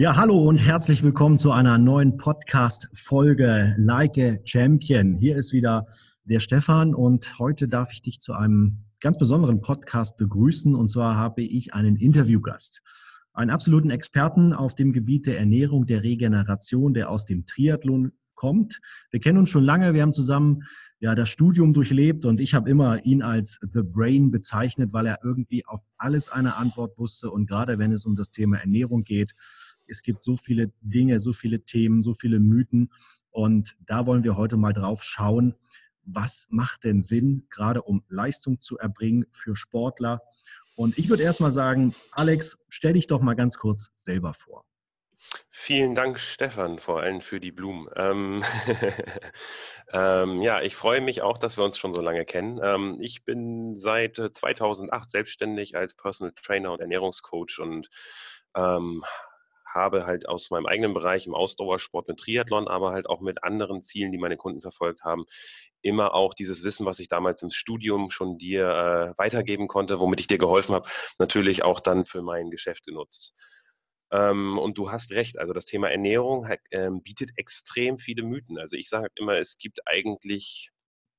Ja, hallo und herzlich willkommen zu einer neuen Podcast-Folge Like a Champion. Hier ist wieder der Stefan und heute darf ich dich zu einem ganz besonderen Podcast begrüßen. Und zwar habe ich einen Interviewgast, einen absoluten Experten auf dem Gebiet der Ernährung, der Regeneration, der aus dem Triathlon kommt. Wir kennen uns schon lange, wir haben zusammen ja das Studium durchlebt und ich habe immer ihn als The Brain bezeichnet, weil er irgendwie auf alles eine Antwort wusste und gerade wenn es um das Thema Ernährung geht, es gibt so viele Dinge, so viele Themen, so viele Mythen. Und da wollen wir heute mal drauf schauen, was macht denn Sinn, gerade um Leistung zu erbringen für Sportler. Und ich würde erst mal sagen, Alex, stell dich doch mal ganz kurz selber vor. Vielen Dank, Stefan, vor allem für die Blumen. Ähm, ähm, ja, ich freue mich auch, dass wir uns schon so lange kennen. Ähm, ich bin seit 2008 selbstständig als Personal Trainer und Ernährungscoach und ähm, habe halt aus meinem eigenen Bereich im Ausdauersport mit Triathlon, aber halt auch mit anderen Zielen, die meine Kunden verfolgt haben, immer auch dieses Wissen, was ich damals im Studium schon dir äh, weitergeben konnte, womit ich dir geholfen habe, natürlich auch dann für mein Geschäft genutzt. Ähm, und du hast recht, also das Thema Ernährung äh, bietet extrem viele Mythen. Also ich sage immer, es gibt eigentlich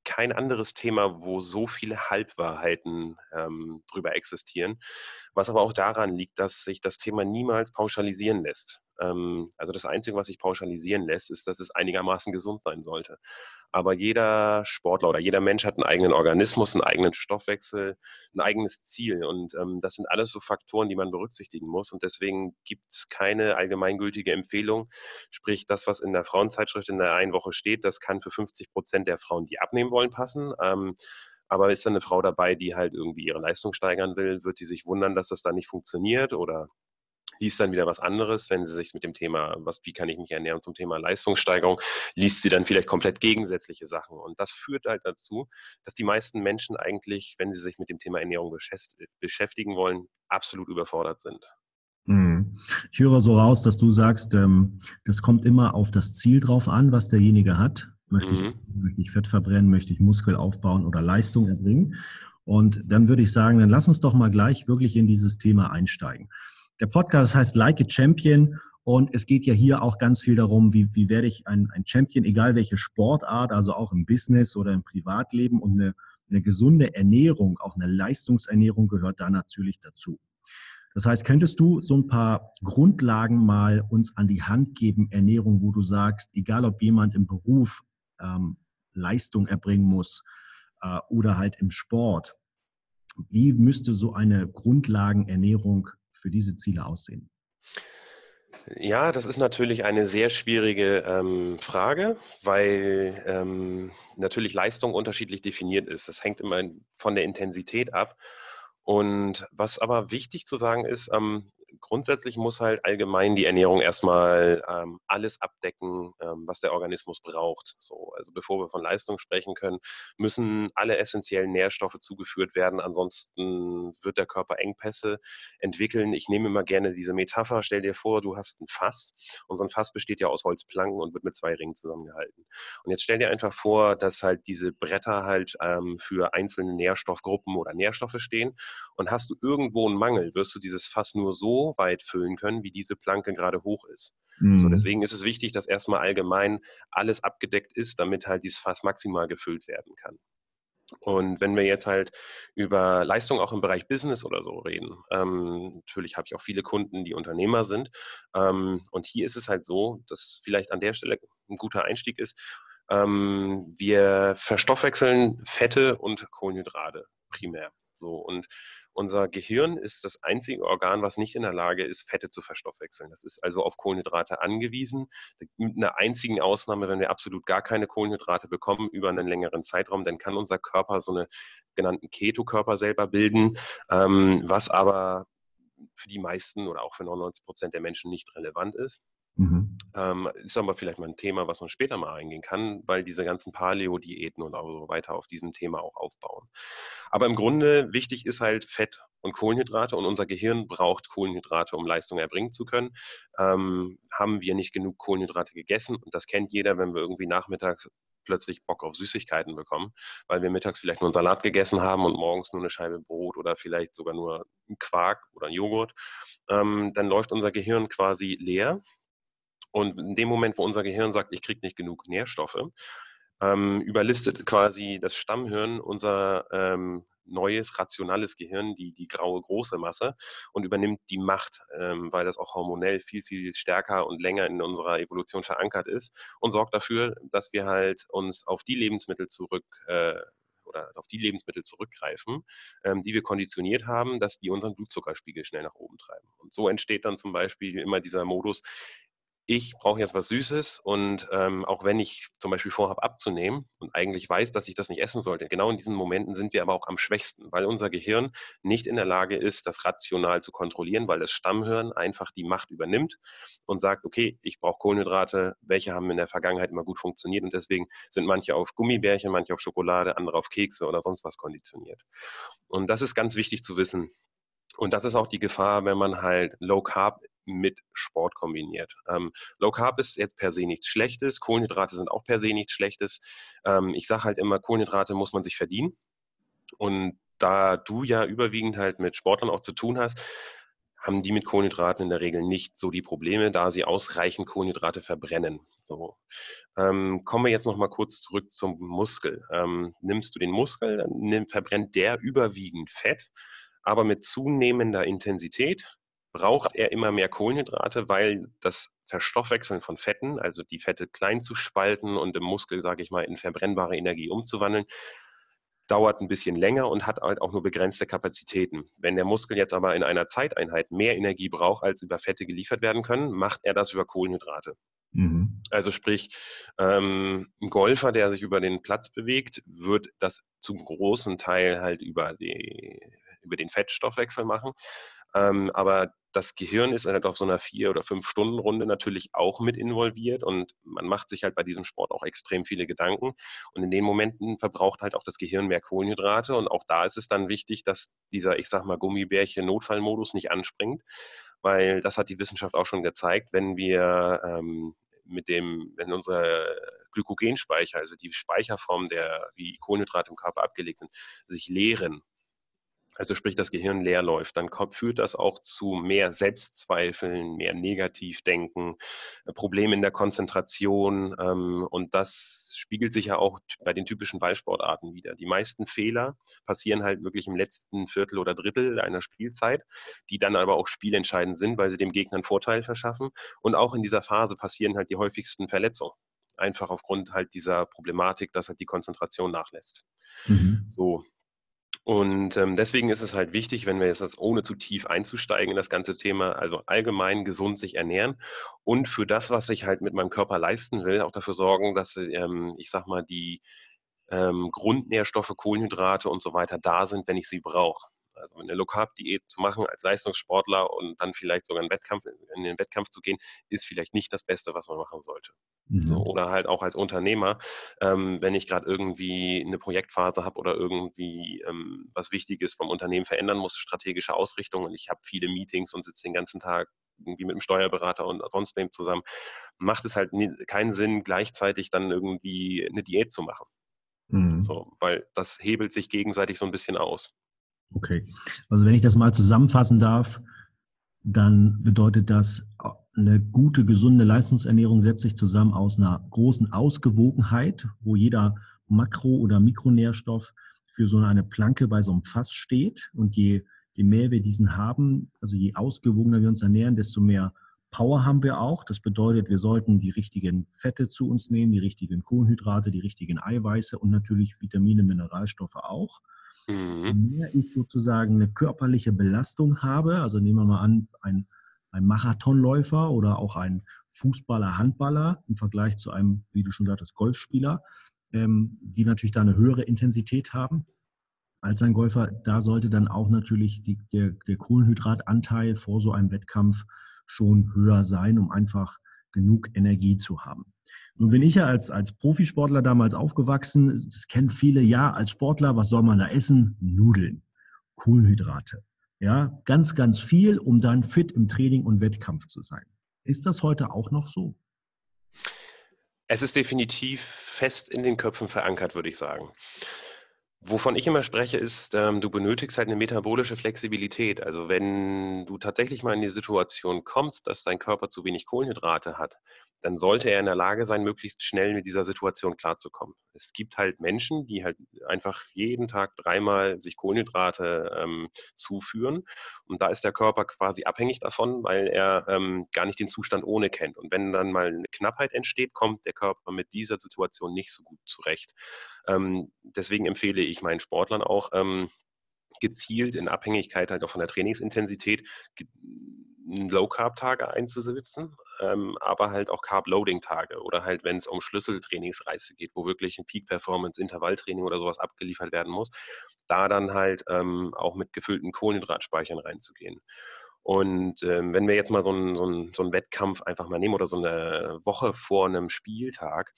kein anderes Thema, wo so viele Halbwahrheiten ähm, drüber existieren. Was aber auch daran liegt, dass sich das Thema niemals pauschalisieren lässt. Ähm, also das Einzige, was sich pauschalisieren lässt, ist, dass es einigermaßen gesund sein sollte. Aber jeder Sportler oder jeder Mensch hat einen eigenen Organismus, einen eigenen Stoffwechsel, ein eigenes Ziel. Und ähm, das sind alles so Faktoren, die man berücksichtigen muss. Und deswegen gibt es keine allgemeingültige Empfehlung. Sprich, das, was in der Frauenzeitschrift in der einen Woche steht, das kann für 50 Prozent der Frauen, die abnehmen wollen, passen. Ähm, aber ist da eine Frau dabei, die halt irgendwie ihre Leistung steigern will, wird die sich wundern, dass das da nicht funktioniert oder liest dann wieder was anderes, wenn sie sich mit dem Thema, was, wie kann ich mich ernähren zum Thema Leistungssteigerung, liest sie dann vielleicht komplett gegensätzliche Sachen. Und das führt halt dazu, dass die meisten Menschen eigentlich, wenn sie sich mit dem Thema Ernährung beschäftigen wollen, absolut überfordert sind. Hm. Ich höre so raus, dass du sagst, ähm, das kommt immer auf das Ziel drauf an, was derjenige hat. Möchte, mhm. ich, möchte ich Fett verbrennen, möchte ich Muskel aufbauen oder Leistung erbringen? Und dann würde ich sagen, dann lass uns doch mal gleich wirklich in dieses Thema einsteigen. Der Podcast heißt Like a Champion und es geht ja hier auch ganz viel darum, wie, wie werde ich ein, ein Champion, egal welche Sportart, also auch im Business oder im Privatleben und eine, eine gesunde Ernährung, auch eine Leistungsernährung gehört da natürlich dazu. Das heißt, könntest du so ein paar Grundlagen mal uns an die Hand geben, Ernährung, wo du sagst, egal ob jemand im Beruf ähm, Leistung erbringen muss äh, oder halt im Sport, wie müsste so eine Grundlagenernährung für diese Ziele aussehen? Ja, das ist natürlich eine sehr schwierige ähm, Frage, weil ähm, natürlich Leistung unterschiedlich definiert ist. Das hängt immer von der Intensität ab. Und was aber wichtig zu sagen ist, ähm, grundsätzlich muss halt allgemein die Ernährung erstmal ähm, alles abdecken, ähm, was der Organismus braucht. So, also bevor wir von Leistung sprechen können, müssen alle essentiellen Nährstoffe zugeführt werden. Ansonsten wird der Körper Engpässe entwickeln. Ich nehme immer gerne diese Metapher. Stell dir vor, du hast ein Fass und so ein Fass besteht ja aus Holzplanken und wird mit zwei Ringen zusammengehalten. Und jetzt stell dir einfach vor, dass halt diese Bretter halt ähm, für einzelne Nährstoffgruppen oder Nährstoffe stehen und hast du irgendwo einen Mangel, wirst du dieses Fass nur so weit füllen können, wie diese Planke gerade hoch ist. Mhm. So, deswegen ist es wichtig, dass erstmal allgemein alles abgedeckt ist, damit halt dieses Fass maximal gefüllt werden kann. Und wenn wir jetzt halt über Leistung auch im Bereich Business oder so reden, ähm, natürlich habe ich auch viele Kunden, die Unternehmer sind. Ähm, und hier ist es halt so, dass vielleicht an der Stelle ein guter Einstieg ist. Ähm, wir verstoffwechseln Fette und Kohlenhydrate primär. So und unser Gehirn ist das einzige Organ, was nicht in der Lage ist, Fette zu verstoffwechseln. Das ist also auf Kohlenhydrate angewiesen. Mit einer einzigen Ausnahme, wenn wir absolut gar keine Kohlenhydrate bekommen über einen längeren Zeitraum, dann kann unser Körper so eine genannten Ketokörper selber bilden, ähm, was aber für die meisten oder auch für 99 Prozent der Menschen nicht relevant ist. Mhm. Ähm, ist aber vielleicht mal ein Thema, was man später mal eingehen kann, weil diese ganzen Paleo-Diäten und so weiter auf diesem Thema auch aufbauen. Aber im Grunde wichtig ist halt Fett und Kohlenhydrate und unser Gehirn braucht Kohlenhydrate, um Leistung erbringen zu können. Ähm, haben wir nicht genug Kohlenhydrate gegessen und das kennt jeder, wenn wir irgendwie nachmittags plötzlich Bock auf Süßigkeiten bekommen, weil wir mittags vielleicht nur einen Salat gegessen haben und morgens nur eine Scheibe Brot oder vielleicht sogar nur einen Quark oder einen Joghurt, ähm, dann läuft unser Gehirn quasi leer. Und in dem Moment, wo unser Gehirn sagt, ich kriege nicht genug Nährstoffe, ähm, überlistet quasi das Stammhirn unser ähm, neues, rationales Gehirn, die, die graue große Masse und übernimmt die Macht, ähm, weil das auch hormonell viel, viel stärker und länger in unserer Evolution verankert ist und sorgt dafür, dass wir halt uns auf die Lebensmittel zurück äh, oder auf die Lebensmittel zurückgreifen, ähm, die wir konditioniert haben, dass die unseren Blutzuckerspiegel schnell nach oben treiben. Und so entsteht dann zum Beispiel immer dieser Modus, ich brauche jetzt was Süßes und ähm, auch wenn ich zum Beispiel vorhabe abzunehmen und eigentlich weiß, dass ich das nicht essen sollte, genau in diesen Momenten sind wir aber auch am schwächsten, weil unser Gehirn nicht in der Lage ist, das rational zu kontrollieren, weil das Stammhirn einfach die Macht übernimmt und sagt, okay, ich brauche Kohlenhydrate, welche haben in der Vergangenheit immer gut funktioniert und deswegen sind manche auf Gummibärchen, manche auf Schokolade, andere auf Kekse oder sonst was konditioniert. Und das ist ganz wichtig zu wissen. Und das ist auch die Gefahr, wenn man halt Low Carb mit Sport kombiniert. Ähm, Low Carb ist jetzt per se nichts Schlechtes, Kohlenhydrate sind auch per se nichts Schlechtes. Ähm, ich sage halt immer, Kohlenhydrate muss man sich verdienen. Und da du ja überwiegend halt mit Sportlern auch zu tun hast, haben die mit Kohlenhydraten in der Regel nicht so die Probleme, da sie ausreichend Kohlenhydrate verbrennen. So. Ähm, kommen wir jetzt noch mal kurz zurück zum Muskel. Ähm, nimmst du den Muskel, dann nimm, verbrennt der überwiegend Fett, aber mit zunehmender Intensität braucht er immer mehr Kohlenhydrate, weil das Verstoffwechseln von Fetten, also die Fette klein zu spalten und im Muskel, sage ich mal, in verbrennbare Energie umzuwandeln, dauert ein bisschen länger und hat halt auch nur begrenzte Kapazitäten. Wenn der Muskel jetzt aber in einer Zeiteinheit mehr Energie braucht, als über Fette geliefert werden können, macht er das über Kohlenhydrate. Mhm. Also sprich, ähm, ein Golfer, der sich über den Platz bewegt, wird das zum großen Teil halt über, die, über den Fettstoffwechsel machen. Ähm, aber das Gehirn ist halt auf so einer vier- oder fünf Stunden Runde natürlich auch mit involviert und man macht sich halt bei diesem Sport auch extrem viele Gedanken und in den Momenten verbraucht halt auch das Gehirn mehr Kohlenhydrate und auch da ist es dann wichtig, dass dieser, ich sag mal, Gummibärchen Notfallmodus nicht anspringt, weil das hat die Wissenschaft auch schon gezeigt, wenn wir ähm, mit dem, wenn unsere Glykogenspeicher, also die Speicherform der, wie Kohlenhydrate im Körper abgelegt sind, sich leeren, also sprich das Gehirn leer läuft, dann kommt, führt das auch zu mehr Selbstzweifeln, mehr Negativdenken, äh, Probleme in der Konzentration ähm, und das spiegelt sich ja auch bei den typischen Ballsportarten wieder. Die meisten Fehler passieren halt wirklich im letzten Viertel oder Drittel einer Spielzeit, die dann aber auch spielentscheidend sind, weil sie dem Gegner einen Vorteil verschaffen und auch in dieser Phase passieren halt die häufigsten Verletzungen einfach aufgrund halt dieser Problematik, dass halt die Konzentration nachlässt. Mhm. So, und ähm, deswegen ist es halt wichtig, wenn wir jetzt das ohne zu tief einzusteigen in das ganze Thema, also allgemein gesund sich ernähren und für das, was ich halt mit meinem Körper leisten will, auch dafür sorgen, dass ähm, ich sag mal die ähm, Grundnährstoffe, Kohlenhydrate und so weiter da sind, wenn ich sie brauche. Also eine Low-Carb-Diät zu machen als Leistungssportler und dann vielleicht sogar in, Wettkampf, in den Wettkampf zu gehen, ist vielleicht nicht das Beste, was man machen sollte. Mhm. So, oder halt auch als Unternehmer, ähm, wenn ich gerade irgendwie eine Projektphase habe oder irgendwie ähm, was Wichtiges vom Unternehmen verändern muss, strategische Ausrichtung und ich habe viele Meetings und sitze den ganzen Tag irgendwie mit dem Steuerberater und sonst wem zusammen, macht es halt nie, keinen Sinn, gleichzeitig dann irgendwie eine Diät zu machen. Mhm. So, weil das hebelt sich gegenseitig so ein bisschen aus. Okay. Also wenn ich das mal zusammenfassen darf, dann bedeutet das, eine gute, gesunde Leistungsernährung setzt sich zusammen aus einer großen Ausgewogenheit, wo jeder Makro- oder Mikronährstoff für so eine Planke bei so einem Fass steht. Und je, je mehr wir diesen haben, also je ausgewogener wir uns ernähren, desto mehr Power haben wir auch. Das bedeutet, wir sollten die richtigen Fette zu uns nehmen, die richtigen Kohlenhydrate, die richtigen Eiweiße und natürlich Vitamine, Mineralstoffe auch. Mhm. Je mehr ich sozusagen eine körperliche Belastung habe, also nehmen wir mal an, ein, ein Marathonläufer oder auch ein Fußballer, Handballer im Vergleich zu einem, wie du schon sagtest, Golfspieler, ähm, die natürlich da eine höhere Intensität haben als ein Golfer, da sollte dann auch natürlich die, der, der Kohlenhydratanteil vor so einem Wettkampf schon höher sein, um einfach genug Energie zu haben. Nun bin ich ja als, als Profisportler damals aufgewachsen. Das kennen viele. Ja, als Sportler, was soll man da essen? Nudeln, Kohlenhydrate. Ja, ganz, ganz viel, um dann fit im Training und Wettkampf zu sein. Ist das heute auch noch so? Es ist definitiv fest in den Köpfen verankert, würde ich sagen. Wovon ich immer spreche, ist, ähm, du benötigst halt eine metabolische Flexibilität. Also wenn du tatsächlich mal in die Situation kommst, dass dein Körper zu wenig Kohlenhydrate hat, dann sollte er in der Lage sein, möglichst schnell mit dieser Situation klarzukommen. Es gibt halt Menschen, die halt einfach jeden Tag dreimal sich Kohlenhydrate ähm, zuführen. Und da ist der Körper quasi abhängig davon, weil er ähm, gar nicht den Zustand ohne kennt. Und wenn dann mal eine Knappheit entsteht, kommt der Körper mit dieser Situation nicht so gut zurecht. Ähm, deswegen empfehle ich meinen Sportlern auch, ähm, gezielt in Abhängigkeit halt auch von der Trainingsintensität Low-Carb-Tage einzusetzen, ähm, aber halt auch Carb-Loading-Tage oder halt, wenn es um Schlüsseltrainingsreize geht, wo wirklich ein Peak-Performance-Intervalltraining oder sowas abgeliefert werden muss, da dann halt ähm, auch mit gefüllten Kohlenhydratspeichern reinzugehen. Und ähm, wenn wir jetzt mal so einen, so, so einen Wettkampf einfach mal nehmen oder so eine Woche vor einem Spieltag,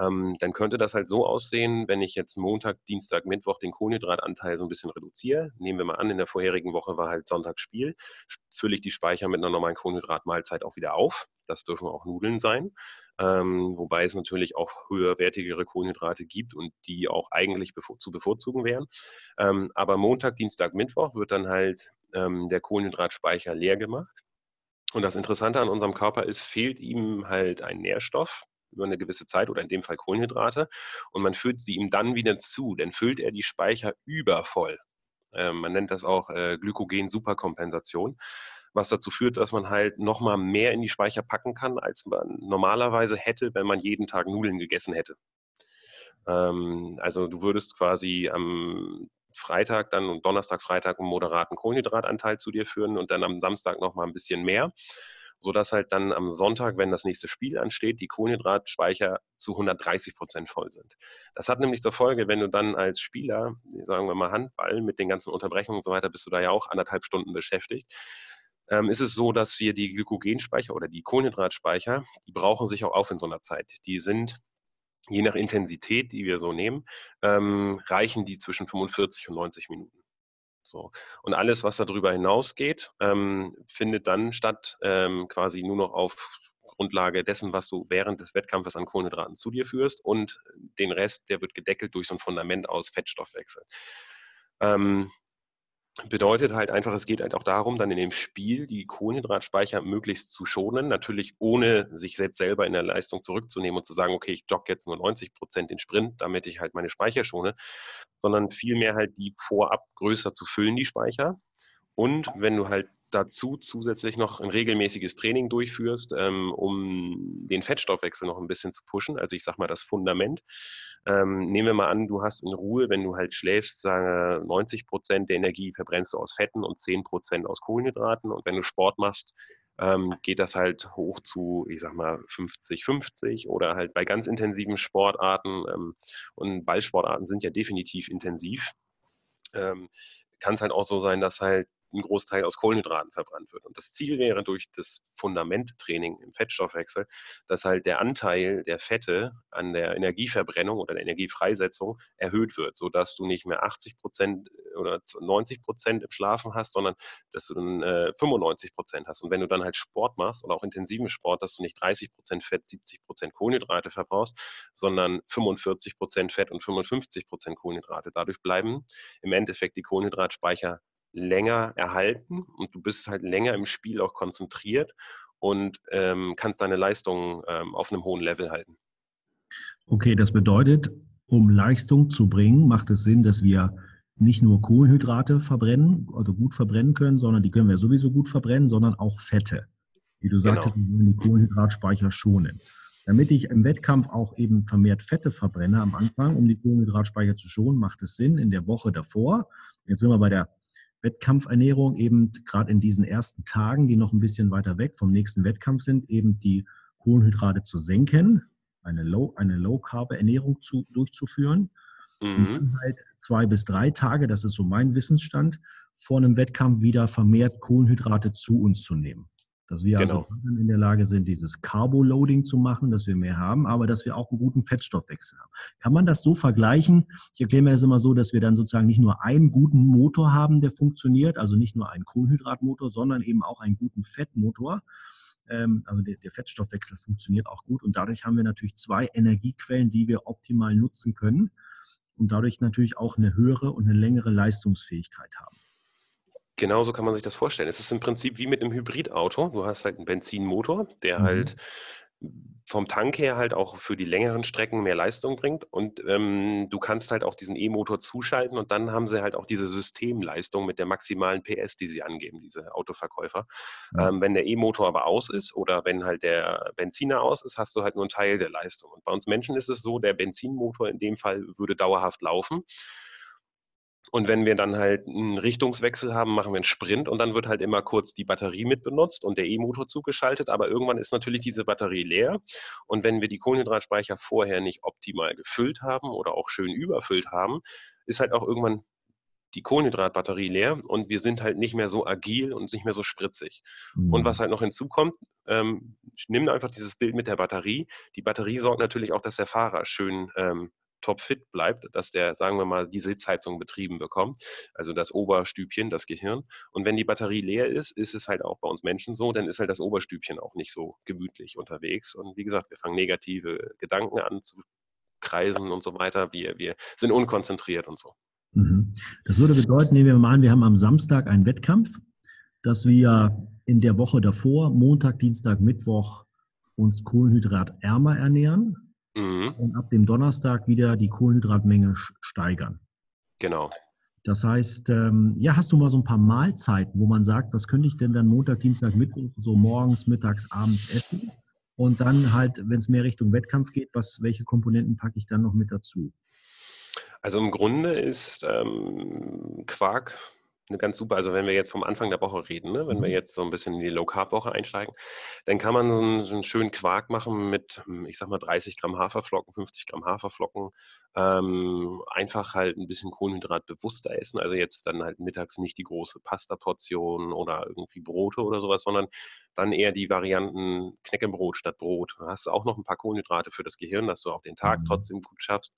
ähm, dann könnte das halt so aussehen, wenn ich jetzt Montag, Dienstag, Mittwoch den Kohlenhydratanteil so ein bisschen reduziere. Nehmen wir mal an, in der vorherigen Woche war halt Sonntagsspiel, fülle ich die Speicher mit einer normalen Kohlenhydratmahlzeit auch wieder auf. Das dürfen auch Nudeln sein, ähm, wobei es natürlich auch höherwertigere Kohlenhydrate gibt und die auch eigentlich bevor, zu bevorzugen wären. Ähm, aber Montag, Dienstag, Mittwoch wird dann halt ähm, der Kohlenhydratspeicher leer gemacht. Und das Interessante an unserem Körper ist, fehlt ihm halt ein Nährstoff, über eine gewisse Zeit oder in dem Fall Kohlenhydrate und man führt sie ihm dann wieder zu, dann füllt er die Speicher übervoll. Ähm, man nennt das auch äh, Glykogen-Superkompensation, was dazu führt, dass man halt nochmal mehr in die Speicher packen kann, als man normalerweise hätte, wenn man jeden Tag Nudeln gegessen hätte. Ähm, also du würdest quasi am Freitag dann und Donnerstag, Freitag einen moderaten Kohlenhydratanteil zu dir führen und dann am Samstag nochmal ein bisschen mehr sodass halt dann am Sonntag, wenn das nächste Spiel ansteht, die Kohlenhydratspeicher zu 130 Prozent voll sind. Das hat nämlich zur Folge, wenn du dann als Spieler, sagen wir mal Handball, mit den ganzen Unterbrechungen und so weiter, bist du da ja auch anderthalb Stunden beschäftigt, ähm, ist es so, dass wir die Glykogenspeicher oder die Kohlenhydratspeicher, die brauchen sich auch auf in so einer Zeit. Die sind je nach Intensität, die wir so nehmen, ähm, reichen die zwischen 45 und 90 Minuten. So. Und alles, was darüber hinausgeht, ähm, findet dann statt, ähm, quasi nur noch auf Grundlage dessen, was du während des Wettkampfes an Kohlenhydraten zu dir führst und den Rest, der wird gedeckelt durch so ein Fundament aus Fettstoffwechsel. Ähm, Bedeutet halt einfach, es geht halt auch darum, dann in dem Spiel die Kohlenhydratspeicher möglichst zu schonen. Natürlich ohne sich selbst selber in der Leistung zurückzunehmen und zu sagen, okay, ich jogge jetzt nur 90 Prozent den Sprint, damit ich halt meine Speicher schone, sondern vielmehr halt die vorab größer zu füllen, die Speicher. Und wenn du halt dazu zusätzlich noch ein regelmäßiges Training durchführst, ähm, um den Fettstoffwechsel noch ein bisschen zu pushen, also ich sag mal das Fundament. Ähm, nehmen wir mal an, du hast in Ruhe, wenn du halt schläfst, sage 90 Prozent der Energie verbrennst du aus Fetten und 10 Prozent aus Kohlenhydraten. Und wenn du Sport machst, ähm, geht das halt hoch zu, ich sag mal, 50-50 oder halt bei ganz intensiven Sportarten ähm, und Ballsportarten sind ja definitiv intensiv. Ähm, kann es halt auch so sein, dass halt ein Großteil aus Kohlenhydraten verbrannt wird. Und das Ziel wäre durch das Fundamenttraining im Fettstoffwechsel, dass halt der Anteil der Fette an der Energieverbrennung oder der Energiefreisetzung erhöht wird, sodass du nicht mehr 80 Prozent oder 90 Prozent im Schlafen hast, sondern dass du dann äh, 95 Prozent hast. Und wenn du dann halt Sport machst oder auch intensiven Sport, dass du nicht 30 Prozent Fett, 70 Prozent Kohlenhydrate verbrauchst, sondern 45 Prozent Fett und 55 Prozent Kohlenhydrate. Dadurch bleiben im Endeffekt die Kohlenhydratspeicher länger erhalten und du bist halt länger im Spiel auch konzentriert und ähm, kannst deine Leistung ähm, auf einem hohen Level halten. Okay, das bedeutet, um Leistung zu bringen, macht es Sinn, dass wir nicht nur Kohlenhydrate verbrennen, also gut verbrennen können, sondern die können wir sowieso gut verbrennen, sondern auch Fette. Wie du sagtest, genau. wir wollen die Kohlenhydratspeicher schonen. Damit ich im Wettkampf auch eben vermehrt Fette verbrenne am Anfang, um die Kohlenhydratspeicher zu schonen, macht es Sinn, in der Woche davor, jetzt sind wir bei der Wettkampfernährung eben gerade in diesen ersten Tagen, die noch ein bisschen weiter weg vom nächsten Wettkampf sind, eben die Kohlenhydrate zu senken, eine Low, eine Low Carb Ernährung zu, durchzuführen. Mhm. Und dann halt zwei bis drei Tage, das ist so mein Wissensstand, vor einem Wettkampf wieder vermehrt Kohlenhydrate zu uns zu nehmen. Dass wir also genau. also in der Lage sind, dieses Carbo-Loading zu machen, dass wir mehr haben, aber dass wir auch einen guten Fettstoffwechsel haben. Kann man das so vergleichen? Ich erkläre mir das immer so, dass wir dann sozusagen nicht nur einen guten Motor haben, der funktioniert, also nicht nur einen Kohlenhydratmotor, sondern eben auch einen guten Fettmotor. Ähm, also der, der Fettstoffwechsel funktioniert auch gut und dadurch haben wir natürlich zwei Energiequellen, die wir optimal nutzen können und dadurch natürlich auch eine höhere und eine längere Leistungsfähigkeit haben. Genauso kann man sich das vorstellen. Es ist im Prinzip wie mit einem Hybridauto. Du hast halt einen Benzinmotor, der mhm. halt vom Tank her halt auch für die längeren Strecken mehr Leistung bringt und ähm, du kannst halt auch diesen E-Motor zuschalten und dann haben sie halt auch diese Systemleistung mit der maximalen PS, die sie angeben, diese Autoverkäufer. Ja. Ähm, wenn der E-Motor aber aus ist oder wenn halt der Benziner aus ist, hast du halt nur einen Teil der Leistung. Und bei uns Menschen ist es so, der Benzinmotor in dem Fall würde dauerhaft laufen und wenn wir dann halt einen Richtungswechsel haben, machen wir einen Sprint und dann wird halt immer kurz die Batterie mit benutzt und der E-Motor zugeschaltet. Aber irgendwann ist natürlich diese Batterie leer. Und wenn wir die Kohlenhydratspeicher vorher nicht optimal gefüllt haben oder auch schön überfüllt haben, ist halt auch irgendwann die Kohlenhydratbatterie leer und wir sind halt nicht mehr so agil und nicht mehr so spritzig. Mhm. Und was halt noch hinzukommt, ähm, nimm einfach dieses Bild mit der Batterie. Die Batterie sorgt natürlich auch, dass der Fahrer schön ähm, topfit bleibt, dass der, sagen wir mal, die Sitzheizung betrieben bekommt, also das Oberstübchen, das Gehirn. Und wenn die Batterie leer ist, ist es halt auch bei uns Menschen so, dann ist halt das Oberstübchen auch nicht so gemütlich unterwegs. Und wie gesagt, wir fangen negative Gedanken an zu kreisen und so weiter. Wir, wir sind unkonzentriert und so. Mhm. Das würde bedeuten, nehmen wir mal an, wir haben am Samstag einen Wettkampf, dass wir in der Woche davor, Montag, Dienstag, Mittwoch, uns kohlenhydratärmer ernähren mhm. und ab dem Donnerstag wieder die Kohlenhydratmenge steigern. Genau. Das heißt, ähm, ja, hast du mal so ein paar Mahlzeiten, wo man sagt, was könnte ich denn dann Montag, Dienstag, Mittwoch so morgens, mittags, abends essen? Und dann halt, wenn es mehr Richtung Wettkampf geht, was, welche Komponenten packe ich dann noch mit dazu? Also im Grunde ist ähm, Quark ganz super, also wenn wir jetzt vom Anfang der Woche reden, ne, wenn wir mhm. jetzt so ein bisschen in die Low-Carb-Woche einsteigen, dann kann man so einen, so einen, schönen Quark machen mit, hm, ich sag mal, 30 Gramm Haferflocken, 50 Gramm Haferflocken, ähm, einfach halt ein bisschen Kohlenhydrat bewusster essen, also jetzt dann halt mittags nicht die große Pasta-Portion oder irgendwie Brote oder sowas, sondern dann eher die Varianten Knäckebrot statt Brot. Da hast du auch noch ein paar Kohlenhydrate für das Gehirn, dass du auch den Tag mhm. trotzdem gut schaffst.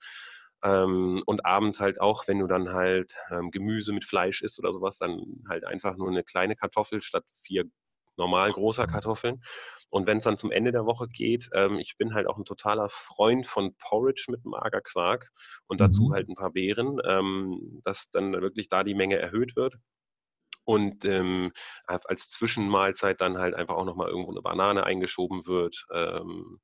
Ähm, und abends halt auch, wenn du dann halt ähm, Gemüse mit Fleisch isst oder sowas, dann halt einfach nur eine kleine Kartoffel statt vier normal großer Kartoffeln. Und wenn es dann zum Ende der Woche geht, ähm, ich bin halt auch ein totaler Freund von Porridge mit Magerquark und dazu mhm. halt ein paar Beeren, ähm, dass dann wirklich da die Menge erhöht wird. Und ähm, als Zwischenmahlzeit dann halt einfach auch nochmal irgendwo eine Banane eingeschoben wird. Ähm,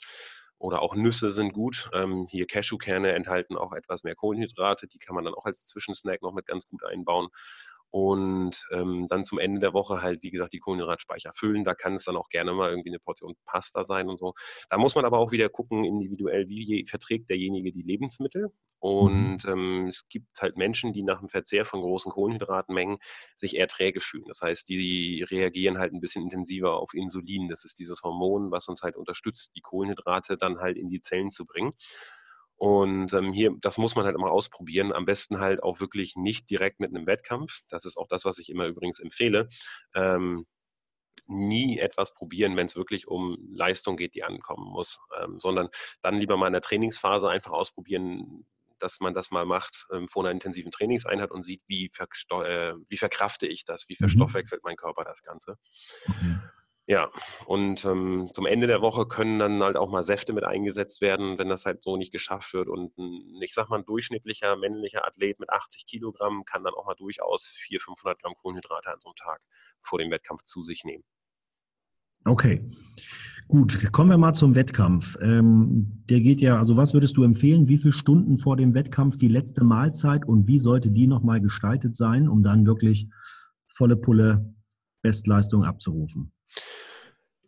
oder auch Nüsse sind gut. Ähm, hier Cashewkerne enthalten auch etwas mehr Kohlenhydrate, die kann man dann auch als Zwischensnack noch mit ganz gut einbauen und ähm, dann zum Ende der Woche halt, wie gesagt, die Kohlenhydratspeicher füllen. Da kann es dann auch gerne mal irgendwie eine Portion Pasta sein und so. Da muss man aber auch wieder gucken, individuell, wie verträgt derjenige die Lebensmittel. Mhm. Und ähm, es gibt halt Menschen, die nach dem Verzehr von großen Kohlenhydratmengen sich eher träge fühlen. Das heißt, die reagieren halt ein bisschen intensiver auf Insulin. Das ist dieses Hormon, was uns halt unterstützt, die Kohlenhydrate dann halt in die Zellen zu bringen. Und ähm, hier, das muss man halt immer ausprobieren. Am besten halt auch wirklich nicht direkt mit einem Wettkampf. Das ist auch das, was ich immer übrigens empfehle. Ähm, nie etwas probieren, wenn es wirklich um Leistung geht, die ankommen muss, ähm, sondern dann lieber mal in der Trainingsphase einfach ausprobieren, dass man das mal macht ähm, vor einer intensiven Trainingseinheit und sieht, wie, äh, wie verkrafte ich das, wie mhm. verstoffwechselt mein Körper das Ganze. Mhm. Ja, und ähm, zum Ende der Woche können dann halt auch mal Säfte mit eingesetzt werden, wenn das halt so nicht geschafft wird. Und ein, ich sag mal, ein durchschnittlicher männlicher Athlet mit 80 Kilogramm kann dann auch mal durchaus 400, 500 Gramm Kohlenhydrate an so einem Tag vor dem Wettkampf zu sich nehmen. Okay. Gut, kommen wir mal zum Wettkampf. Ähm, der geht ja, also was würdest du empfehlen? Wie viele Stunden vor dem Wettkampf die letzte Mahlzeit und wie sollte die nochmal gestaltet sein, um dann wirklich volle Pulle Bestleistung abzurufen?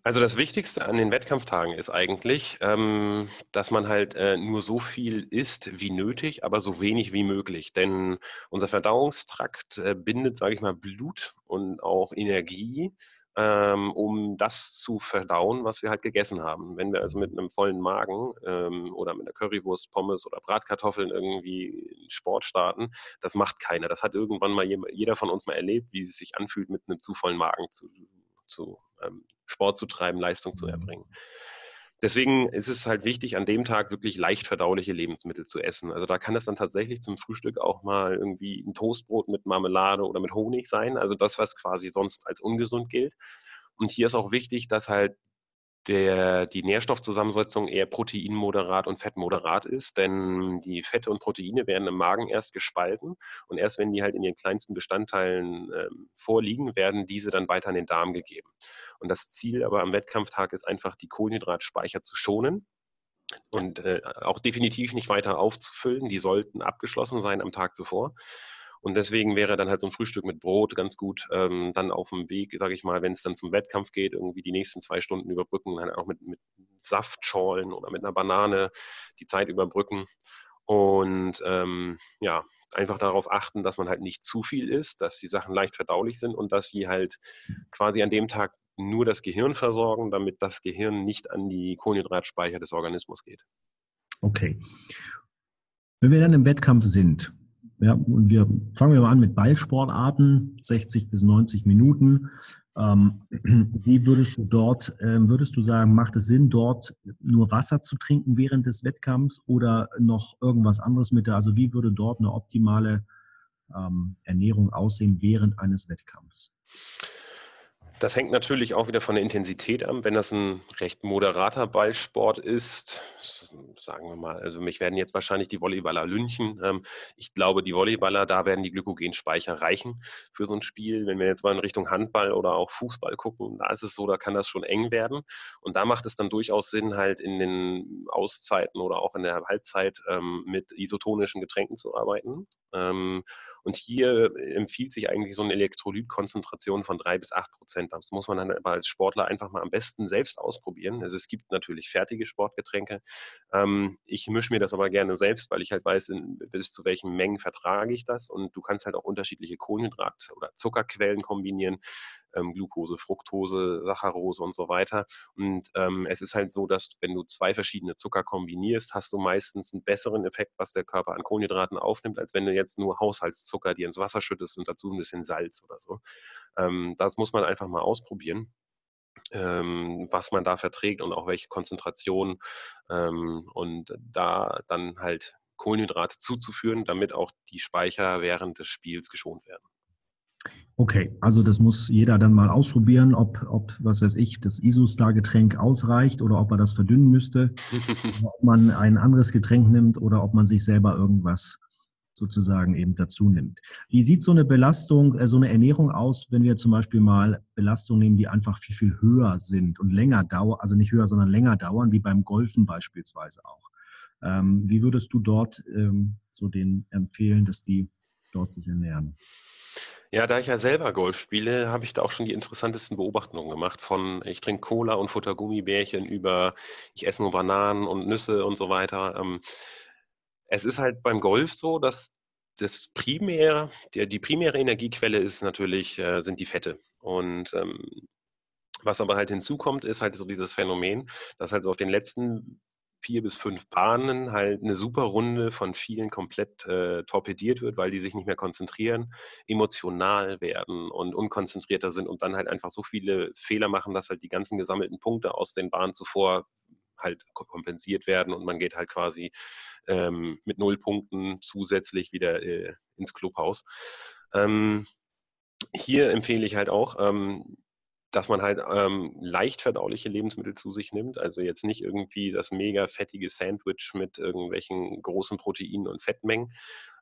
Also das Wichtigste an den Wettkampftagen ist eigentlich, ähm, dass man halt äh, nur so viel isst wie nötig, aber so wenig wie möglich. Denn unser Verdauungstrakt äh, bindet, sage ich mal, Blut und auch Energie, ähm, um das zu verdauen, was wir halt gegessen haben. Wenn wir also mit einem vollen Magen ähm, oder mit einer Currywurst, Pommes oder Bratkartoffeln irgendwie Sport starten, das macht keiner. Das hat irgendwann mal jeder von uns mal erlebt, wie es sich anfühlt, mit einem zu vollen Magen zu zu Sport zu treiben, Leistung zu erbringen. Deswegen ist es halt wichtig, an dem Tag wirklich leicht verdauliche Lebensmittel zu essen. Also da kann es dann tatsächlich zum Frühstück auch mal irgendwie ein Toastbrot mit Marmelade oder mit Honig sein. Also das, was quasi sonst als ungesund gilt. Und hier ist auch wichtig, dass halt der, die Nährstoffzusammensetzung eher proteinmoderat und fettmoderat ist, denn die Fette und Proteine werden im Magen erst gespalten und erst wenn die halt in ihren kleinsten Bestandteilen äh, vorliegen, werden diese dann weiter in den Darm gegeben. Und das Ziel aber am Wettkampftag ist einfach, die Kohlenhydratspeicher zu schonen und äh, auch definitiv nicht weiter aufzufüllen. Die sollten abgeschlossen sein am Tag zuvor. Und deswegen wäre dann halt so ein Frühstück mit Brot ganz gut. Ähm, dann auf dem Weg, sage ich mal, wenn es dann zum Wettkampf geht, irgendwie die nächsten zwei Stunden überbrücken, dann auch mit, mit Saftschorlen oder mit einer Banane die Zeit überbrücken. Und ähm, ja, einfach darauf achten, dass man halt nicht zu viel isst, dass die Sachen leicht verdaulich sind und dass sie halt quasi an dem Tag nur das Gehirn versorgen, damit das Gehirn nicht an die Kohlenhydratspeicher des Organismus geht. Okay. Wenn wir dann im Wettkampf sind, ja, und wir fangen wir mal an mit Ballsportarten, 60 bis 90 Minuten. Ähm, wie würdest du dort, ähm, würdest du sagen, macht es Sinn, dort nur Wasser zu trinken während des Wettkampfs oder noch irgendwas anderes mit der, also wie würde dort eine optimale ähm, Ernährung aussehen während eines Wettkampfs? Das hängt natürlich auch wieder von der Intensität an. Wenn das ein recht moderater Ballsport ist, sagen wir mal, also mich werden jetzt wahrscheinlich die Volleyballer lünchen. Ähm, ich glaube, die Volleyballer, da werden die Glykogenspeicher reichen für so ein Spiel. Wenn wir jetzt mal in Richtung Handball oder auch Fußball gucken, da ist es so, da kann das schon eng werden. Und da macht es dann durchaus Sinn, halt in den Auszeiten oder auch in der Halbzeit ähm, mit isotonischen Getränken zu arbeiten. Ähm, und hier empfiehlt sich eigentlich so eine Elektrolytkonzentration von drei bis acht Prozent. Das muss man dann aber als Sportler einfach mal am besten selbst ausprobieren. Also es gibt natürlich fertige Sportgetränke. Ähm, ich mische mir das aber gerne selbst, weil ich halt weiß, bis zu welchen Mengen vertrage ich das. Und du kannst halt auch unterschiedliche Kohlenhydrat- oder Zuckerquellen kombinieren ähm, Glucose, Fructose, Saccharose und so weiter. Und ähm, es ist halt so, dass wenn du zwei verschiedene Zucker kombinierst, hast du meistens einen besseren Effekt, was der Körper an Kohlenhydraten aufnimmt, als wenn du jetzt nur Haushaltszucker dir ins Wasser schüttest und dazu ein bisschen Salz oder so. Ähm, das muss man einfach mal ausprobieren ähm, was man da verträgt und auch welche Konzentrationen ähm, und da dann halt Kohlenhydrate zuzuführen, damit auch die Speicher während des Spiels geschont werden. Okay, also das muss jeder dann mal ausprobieren, ob, ob was weiß ich, das Isostar-Getränk ausreicht oder ob er das verdünnen müsste, ob man ein anderes Getränk nimmt oder ob man sich selber irgendwas sozusagen eben dazu nimmt. Wie sieht so eine Belastung, äh, so eine Ernährung aus, wenn wir zum Beispiel mal Belastungen nehmen, die einfach viel, viel höher sind und länger dauern, also nicht höher, sondern länger dauern, wie beim Golfen beispielsweise auch. Ähm, wie würdest du dort ähm, so den empfehlen, dass die dort sich ernähren? Ja, da ich ja selber Golf spiele, habe ich da auch schon die interessantesten Beobachtungen gemacht. Von ich trinke Cola und futter Gummibärchen über ich esse nur Bananen und Nüsse und so weiter. Ähm, es ist halt beim Golf so, dass das primär, die primäre Energiequelle ist natürlich, äh, sind die Fette. Und ähm, was aber halt hinzukommt, ist halt so dieses Phänomen, dass halt so auf den letzten vier bis fünf Bahnen halt eine super Runde von vielen komplett äh, torpediert wird, weil die sich nicht mehr konzentrieren, emotional werden und unkonzentrierter sind und dann halt einfach so viele Fehler machen, dass halt die ganzen gesammelten Punkte aus den Bahnen zuvor halt kompensiert werden und man geht halt quasi ähm, mit null Punkten zusätzlich wieder äh, ins Clubhaus. Ähm, hier empfehle ich halt auch, ähm, dass man halt ähm, leicht verdauliche Lebensmittel zu sich nimmt. Also jetzt nicht irgendwie das mega fettige Sandwich mit irgendwelchen großen Proteinen und Fettmengen,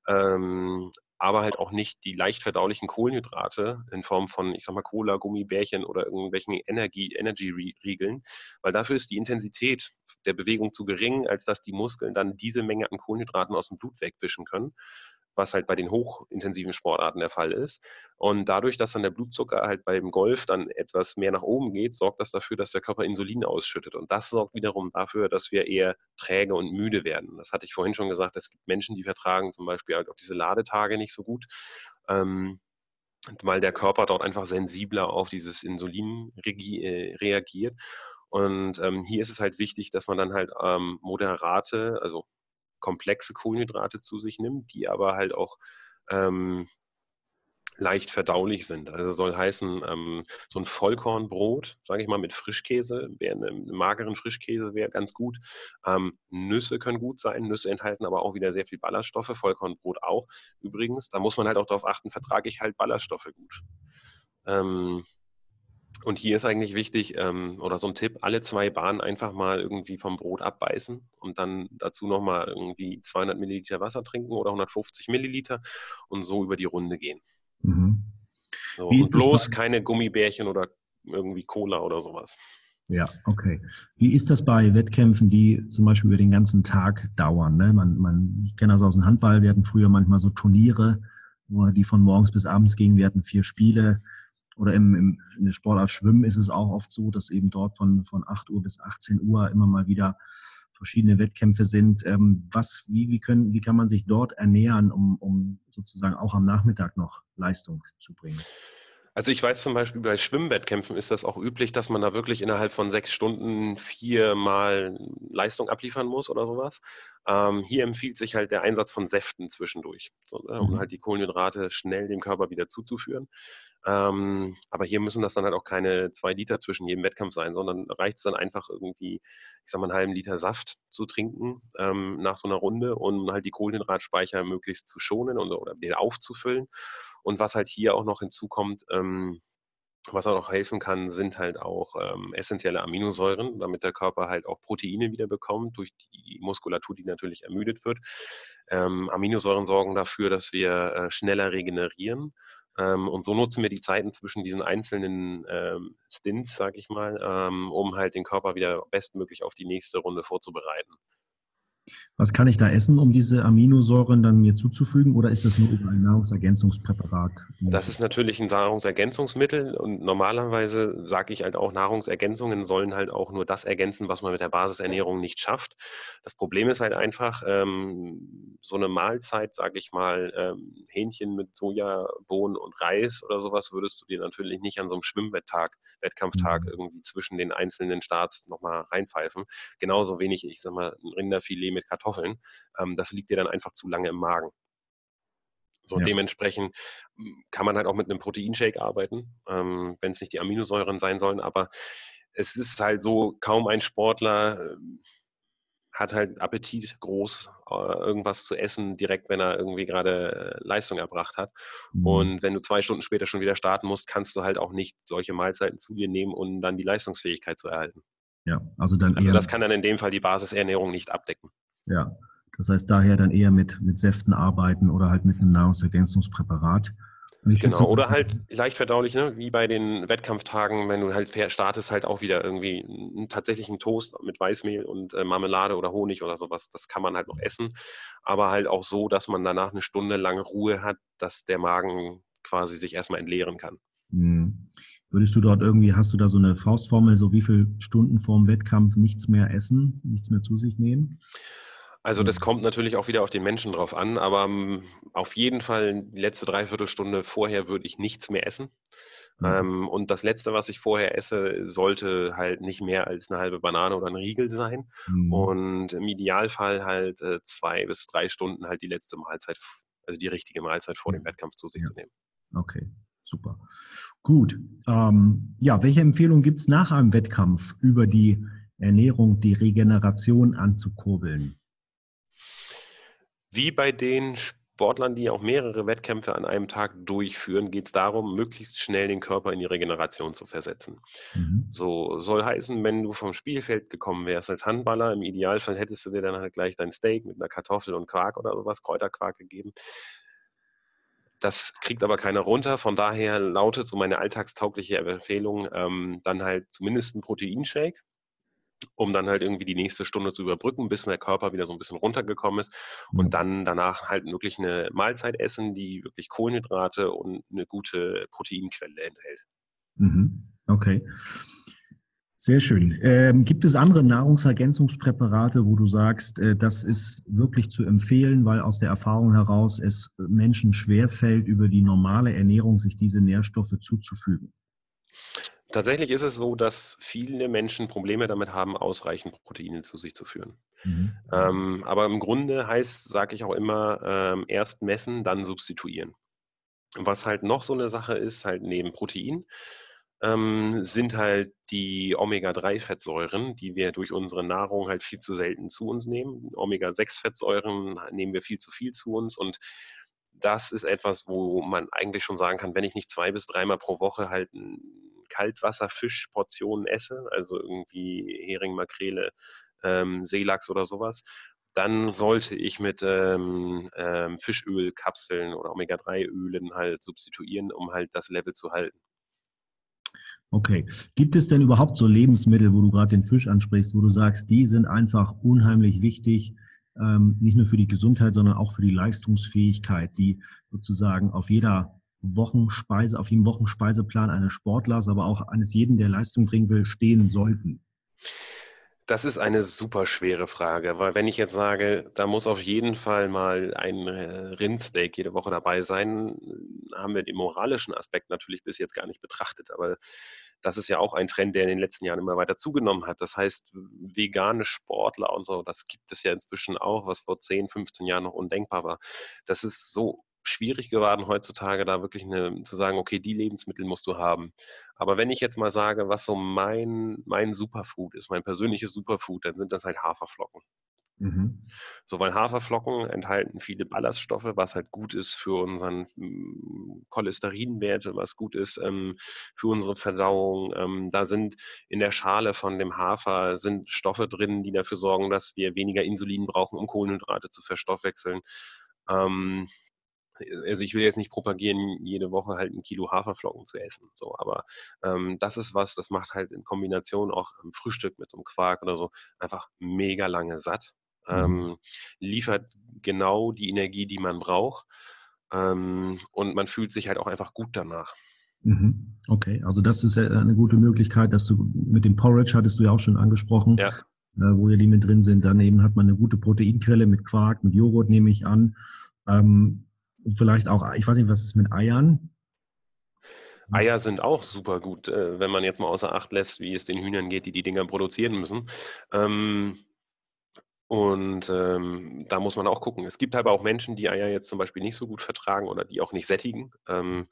ähm, aber halt auch nicht die leicht verdaulichen Kohlenhydrate in Form von, ich sag mal, Cola, Gummibärchen oder irgendwelchen Energy-Riegeln, weil dafür ist die Intensität der Bewegung zu gering, als dass die Muskeln dann diese Menge an Kohlenhydraten aus dem Blut wegwischen können was halt bei den hochintensiven Sportarten der Fall ist. Und dadurch, dass dann der Blutzucker halt beim Golf dann etwas mehr nach oben geht, sorgt das dafür, dass der Körper Insulin ausschüttet. Und das sorgt wiederum dafür, dass wir eher träge und müde werden. Das hatte ich vorhin schon gesagt, es gibt Menschen, die vertragen zum Beispiel halt auch diese Ladetage nicht so gut. Ähm, weil der Körper dort einfach sensibler auf dieses Insulin äh, reagiert. Und ähm, hier ist es halt wichtig, dass man dann halt ähm, moderate, also komplexe Kohlenhydrate zu sich nimmt, die aber halt auch ähm, leicht verdaulich sind. Also soll heißen, ähm, so ein Vollkornbrot, sage ich mal, mit Frischkäse, wäre eine, eine mageren Frischkäse wäre ganz gut. Ähm, Nüsse können gut sein. Nüsse enthalten aber auch wieder sehr viel Ballaststoffe. Vollkornbrot auch. Übrigens, da muss man halt auch darauf achten, vertrage ich halt Ballaststoffe gut. Ähm, und hier ist eigentlich wichtig, ähm, oder so ein Tipp, alle zwei Bahnen einfach mal irgendwie vom Brot abbeißen und dann dazu nochmal irgendwie 200 Milliliter Wasser trinken oder 150 Milliliter und so über die Runde gehen. Mhm. So, und bloß keine Gummibärchen oder irgendwie Cola oder sowas. Ja, okay. Wie ist das bei Wettkämpfen, die zum Beispiel über den ganzen Tag dauern? Ne? Man, man, ich kenne das aus dem Handball, wir hatten früher manchmal so Turniere, wo die von morgens bis abends gingen. Wir hatten vier Spiele. Oder im, im, in der Sportart Schwimmen ist es auch oft so, dass eben dort von, von 8 Uhr bis 18 Uhr immer mal wieder verschiedene Wettkämpfe sind. Ähm, was, wie, wie, können, wie kann man sich dort ernähren, um, um sozusagen auch am Nachmittag noch Leistung zu bringen? Also ich weiß zum Beispiel bei Schwimmwettkämpfen ist das auch üblich, dass man da wirklich innerhalb von sechs Stunden viermal Leistung abliefern muss oder sowas. Ähm, hier empfiehlt sich halt der Einsatz von Säften zwischendurch, so, ne, um mhm. halt die Kohlenhydrate schnell dem Körper wieder zuzuführen. Ähm, aber hier müssen das dann halt auch keine zwei Liter zwischen jedem Wettkampf sein, sondern reicht es dann einfach irgendwie, ich sag mal, einen halben Liter Saft zu trinken ähm, nach so einer Runde, um halt die Kohlenhydratspeicher möglichst zu schonen und, oder wieder aufzufüllen. Und was halt hier auch noch hinzukommt, ähm, was auch noch helfen kann, sind halt auch ähm, essentielle Aminosäuren, damit der Körper halt auch Proteine wieder bekommt durch die Muskulatur, die natürlich ermüdet wird. Ähm, Aminosäuren sorgen dafür, dass wir äh, schneller regenerieren. Ähm, und so nutzen wir die Zeiten zwischen diesen einzelnen ähm, Stints, sag ich mal, ähm, um halt den Körper wieder bestmöglich auf die nächste Runde vorzubereiten. Was kann ich da essen, um diese Aminosäuren dann mir zuzufügen oder ist das nur über ein Nahrungsergänzungspräparat? Das ist natürlich ein Nahrungsergänzungsmittel und normalerweise sage ich halt auch, Nahrungsergänzungen sollen halt auch nur das ergänzen, was man mit der Basisernährung nicht schafft. Das Problem ist halt einfach, ähm, so eine Mahlzeit, sage ich mal, ähm, Hähnchen mit Sojabohnen und Reis oder sowas würdest du dir natürlich nicht an so einem Schwimmwetttag, Wettkampftag mhm. irgendwie zwischen den einzelnen Starts nochmal reinpfeifen. Genauso wenig, ich sag mal, ein Rinderfilet mit Kartoffeln. Ähm, das liegt dir dann einfach zu lange im Magen. So ja. dementsprechend hm, kann man halt auch mit einem Proteinshake arbeiten, ähm, wenn es nicht die Aminosäuren sein sollen. Aber es ist halt so, kaum ein Sportler äh, hat halt Appetit groß, äh, irgendwas zu essen, direkt wenn er irgendwie gerade äh, Leistung erbracht hat. Mhm. Und wenn du zwei Stunden später schon wieder starten musst, kannst du halt auch nicht solche Mahlzeiten zu dir nehmen, um dann die Leistungsfähigkeit zu erhalten. Ja, also dann also das kann dann in dem Fall die Basisernährung nicht abdecken. Ja, das heißt daher dann eher mit, mit Säften arbeiten oder halt mit einem Nahrungsergänzungspräparat. Genau, oder halt leicht verdaulich, ne? wie bei den Wettkampftagen, wenn du halt startest, halt auch wieder irgendwie einen tatsächlichen Toast mit Weißmehl und äh, Marmelade oder Honig oder sowas. Das kann man halt noch essen, aber halt auch so, dass man danach eine Stunde lang Ruhe hat, dass der Magen quasi sich erstmal entleeren kann. Hm. Würdest du dort irgendwie, hast du da so eine Faustformel, so wie viele Stunden vorm Wettkampf nichts mehr essen, nichts mehr zu sich nehmen? Also das mhm. kommt natürlich auch wieder auf den Menschen drauf an, aber um, auf jeden Fall die letzte Dreiviertelstunde vorher würde ich nichts mehr essen. Mhm. Ähm, und das Letzte, was ich vorher esse, sollte halt nicht mehr als eine halbe Banane oder ein Riegel sein. Mhm. Und im Idealfall halt äh, zwei bis drei Stunden halt die letzte Mahlzeit, also die richtige Mahlzeit vor dem Wettkampf zu sich ja. zu nehmen. Okay, super. Gut. Ähm, ja, welche Empfehlungen gibt es nach einem Wettkampf über die Ernährung, die Regeneration anzukurbeln? Wie bei den Sportlern, die auch mehrere Wettkämpfe an einem Tag durchführen, geht es darum, möglichst schnell den Körper in die Regeneration zu versetzen. Mhm. So soll heißen, wenn du vom Spielfeld gekommen wärst als Handballer, im Idealfall hättest du dir dann halt gleich dein Steak mit einer Kartoffel und Quark oder sowas, Kräuterquark gegeben. Das kriegt aber keiner runter. Von daher lautet so meine alltagstaugliche Empfehlung ähm, dann halt zumindest ein Proteinshake um dann halt irgendwie die nächste Stunde zu überbrücken, bis der Körper wieder so ein bisschen runtergekommen ist und dann danach halt wirklich eine Mahlzeit essen, die wirklich Kohlenhydrate und eine gute Proteinquelle enthält. Mhm. Okay. Sehr schön. Ähm, gibt es andere Nahrungsergänzungspräparate, wo du sagst, äh, das ist wirklich zu empfehlen, weil aus der Erfahrung heraus es Menschen schwerfällt, über die normale Ernährung sich diese Nährstoffe zuzufügen? Tatsächlich ist es so, dass viele Menschen Probleme damit haben, ausreichend Proteine zu sich zu führen. Mhm. Ähm, aber im Grunde heißt, sage ich auch immer, ähm, erst messen, dann substituieren. Was halt noch so eine Sache ist, halt neben Protein, ähm, sind halt die Omega-3-Fettsäuren, die wir durch unsere Nahrung halt viel zu selten zu uns nehmen. Omega-6-Fettsäuren nehmen wir viel zu viel zu uns und das ist etwas, wo man eigentlich schon sagen kann, wenn ich nicht zwei bis dreimal pro Woche halt Kaltwasserfischportionen esse, also irgendwie Hering, Makrele, ähm, Seelachs oder sowas, dann sollte ich mit ähm, ähm, Fischölkapseln oder Omega-3-Ölen halt substituieren, um halt das Level zu halten. Okay. Gibt es denn überhaupt so Lebensmittel, wo du gerade den Fisch ansprichst, wo du sagst, die sind einfach unheimlich wichtig, ähm, nicht nur für die Gesundheit, sondern auch für die Leistungsfähigkeit, die sozusagen auf jeder Wochenspeise, auf jedem Wochenspeiseplan eines Sportlers, aber auch eines jeden, der Leistung bringen will, stehen sollten? Das ist eine super schwere Frage, weil wenn ich jetzt sage, da muss auf jeden Fall mal ein äh, Rindsteak jede Woche dabei sein, haben wir den moralischen Aspekt natürlich bis jetzt gar nicht betrachtet. Aber das ist ja auch ein Trend, der in den letzten Jahren immer weiter zugenommen hat. Das heißt, vegane Sportler und so, das gibt es ja inzwischen auch, was vor 10, 15 Jahren noch undenkbar war. Das ist so schwierig geworden heutzutage, da wirklich eine, zu sagen, okay, die Lebensmittel musst du haben. Aber wenn ich jetzt mal sage, was so mein, mein Superfood ist, mein persönliches Superfood, dann sind das halt Haferflocken. Mhm. So, weil Haferflocken enthalten viele Ballaststoffe, was halt gut ist für unseren hm, Cholesterinwerte, was gut ist ähm, für unsere Verdauung. Ähm, da sind in der Schale von dem Hafer sind Stoffe drin, die dafür sorgen, dass wir weniger Insulin brauchen, um Kohlenhydrate zu verstoffwechseln. Ähm, also ich will jetzt nicht propagieren, jede Woche halt ein Kilo Haferflocken zu essen. So, aber ähm, das ist was, das macht halt in Kombination auch im Frühstück mit so einem Quark oder so einfach mega lange satt. Mhm. Ähm, liefert genau die Energie, die man braucht. Ähm, und man fühlt sich halt auch einfach gut danach. Mhm. Okay, also das ist eine gute Möglichkeit, dass du mit dem Porridge hattest du ja auch schon angesprochen, ja. äh, wo ja die mit drin sind. Daneben hat man eine gute Proteinquelle mit Quark, mit Joghurt nehme ich an. Ähm, vielleicht auch, ich weiß nicht, was ist mit Eiern? Eier sind auch super gut, äh, wenn man jetzt mal außer Acht lässt, wie es den Hühnern geht, die die Dinger produzieren müssen. Ähm, und ähm, da muss man auch gucken. Es gibt aber auch Menschen, die Eier jetzt zum Beispiel nicht so gut vertragen oder die auch nicht sättigen. Ähm,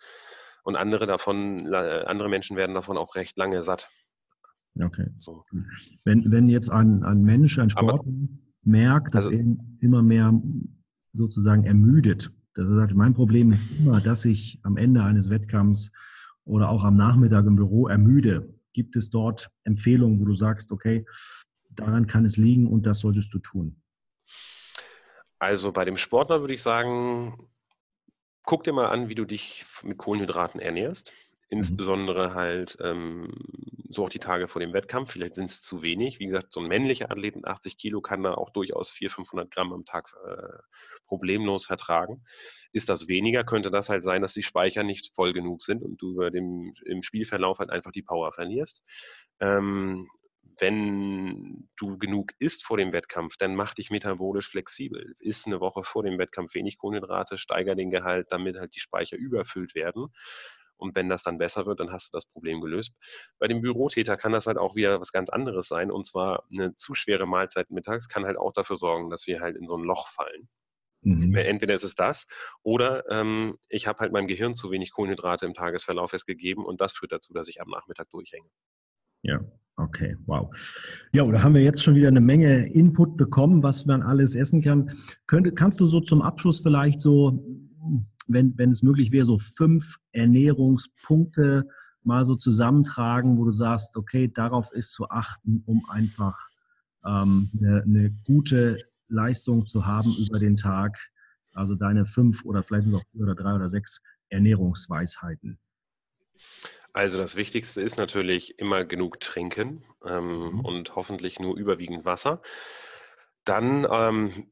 und andere davon, andere Menschen werden davon auch recht lange satt. Okay. So. Wenn, wenn jetzt ein, ein Mensch, ein Sportler merkt, dass also, er immer mehr sozusagen ermüdet, dass er sagt, mein Problem ist immer, dass ich am Ende eines Wettkampfs oder auch am Nachmittag im Büro ermüde. Gibt es dort Empfehlungen, wo du sagst, okay, daran kann es liegen und das solltest du tun? Also bei dem Sportler würde ich sagen, guck dir mal an, wie du dich mit Kohlenhydraten ernährst. Mhm. Insbesondere halt ähm, so auch die Tage vor dem Wettkampf. Vielleicht sind es zu wenig. Wie gesagt, so ein männlicher Athlet mit 80 Kilo kann da auch durchaus 400, 500 Gramm am Tag äh, problemlos vertragen. Ist das weniger, könnte das halt sein, dass die Speicher nicht voll genug sind und du über dem, im Spielverlauf halt einfach die Power verlierst. Ähm, wenn du genug isst vor dem Wettkampf, dann mach dich metabolisch flexibel. Iss eine Woche vor dem Wettkampf wenig Kohlenhydrate, steiger den Gehalt, damit halt die Speicher überfüllt werden. Und wenn das dann besser wird, dann hast du das Problem gelöst. Bei dem Bürotäter kann das halt auch wieder was ganz anderes sein. Und zwar eine zu schwere Mahlzeit mittags kann halt auch dafür sorgen, dass wir halt in so ein Loch fallen. Mhm. Entweder ist es das oder ähm, ich habe halt meinem Gehirn zu wenig Kohlenhydrate im Tagesverlauf jetzt gegeben und das führt dazu, dass ich am Nachmittag durchhänge. Ja, okay, wow. Ja, da haben wir jetzt schon wieder eine Menge Input bekommen, was man alles essen kann. Könnt, kannst du so zum Abschluss vielleicht so wenn, wenn es möglich wäre, so fünf Ernährungspunkte mal so zusammentragen, wo du sagst, okay, darauf ist zu achten, um einfach ähm, eine, eine gute Leistung zu haben über den Tag. Also deine fünf oder vielleicht noch vier oder drei oder sechs Ernährungsweisheiten. Also das Wichtigste ist natürlich immer genug trinken ähm, mhm. und hoffentlich nur überwiegend Wasser. Dann ähm,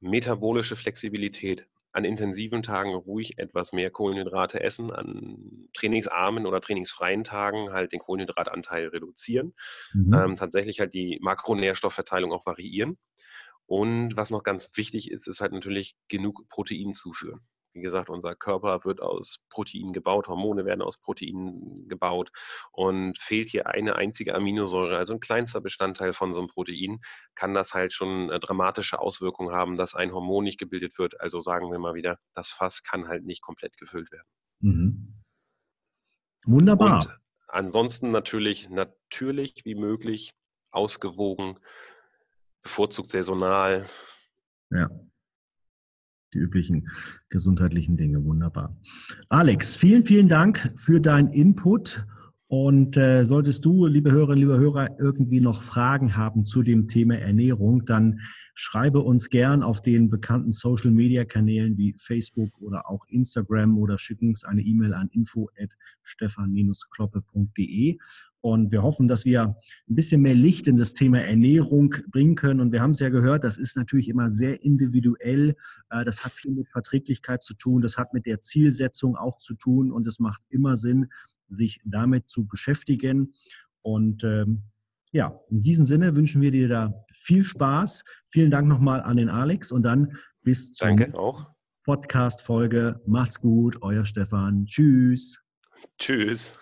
metabolische Flexibilität an intensiven Tagen ruhig etwas mehr Kohlenhydrate essen, an trainingsarmen oder trainingsfreien Tagen halt den Kohlenhydratanteil reduzieren, mhm. ähm, tatsächlich halt die Makronährstoffverteilung auch variieren. Und was noch ganz wichtig ist, ist halt natürlich genug Protein zuführen. Wie gesagt, unser Körper wird aus Protein gebaut, Hormone werden aus Protein gebaut und fehlt hier eine einzige Aminosäure, also ein kleinster Bestandteil von so einem Protein, kann das halt schon dramatische Auswirkungen haben, dass ein Hormon nicht gebildet wird. Also sagen wir mal wieder, das Fass kann halt nicht komplett gefüllt werden. Mhm. Wunderbar. Und ansonsten natürlich, natürlich wie möglich, ausgewogen, bevorzugt saisonal. Ja. Die üblichen gesundheitlichen Dinge. Wunderbar. Alex, vielen, vielen Dank für deinen Input. Und äh, solltest du, liebe Hörerinnen, liebe Hörer, irgendwie noch Fragen haben zu dem Thema Ernährung, dann schreibe uns gern auf den bekannten Social-Media-Kanälen wie Facebook oder auch Instagram oder schicken uns eine E-Mail an info@stefan-kloppe.de. Und wir hoffen, dass wir ein bisschen mehr Licht in das Thema Ernährung bringen können. Und wir haben es ja gehört, das ist natürlich immer sehr individuell. Äh, das hat viel mit Verträglichkeit zu tun. Das hat mit der Zielsetzung auch zu tun. Und es macht immer Sinn, sich damit zu beschäftigen. Und ähm, ja, in diesem Sinne wünschen wir dir da viel Spaß. Vielen Dank nochmal an den Alex und dann bis zur Podcast-Folge. Macht's gut, euer Stefan. Tschüss. Tschüss.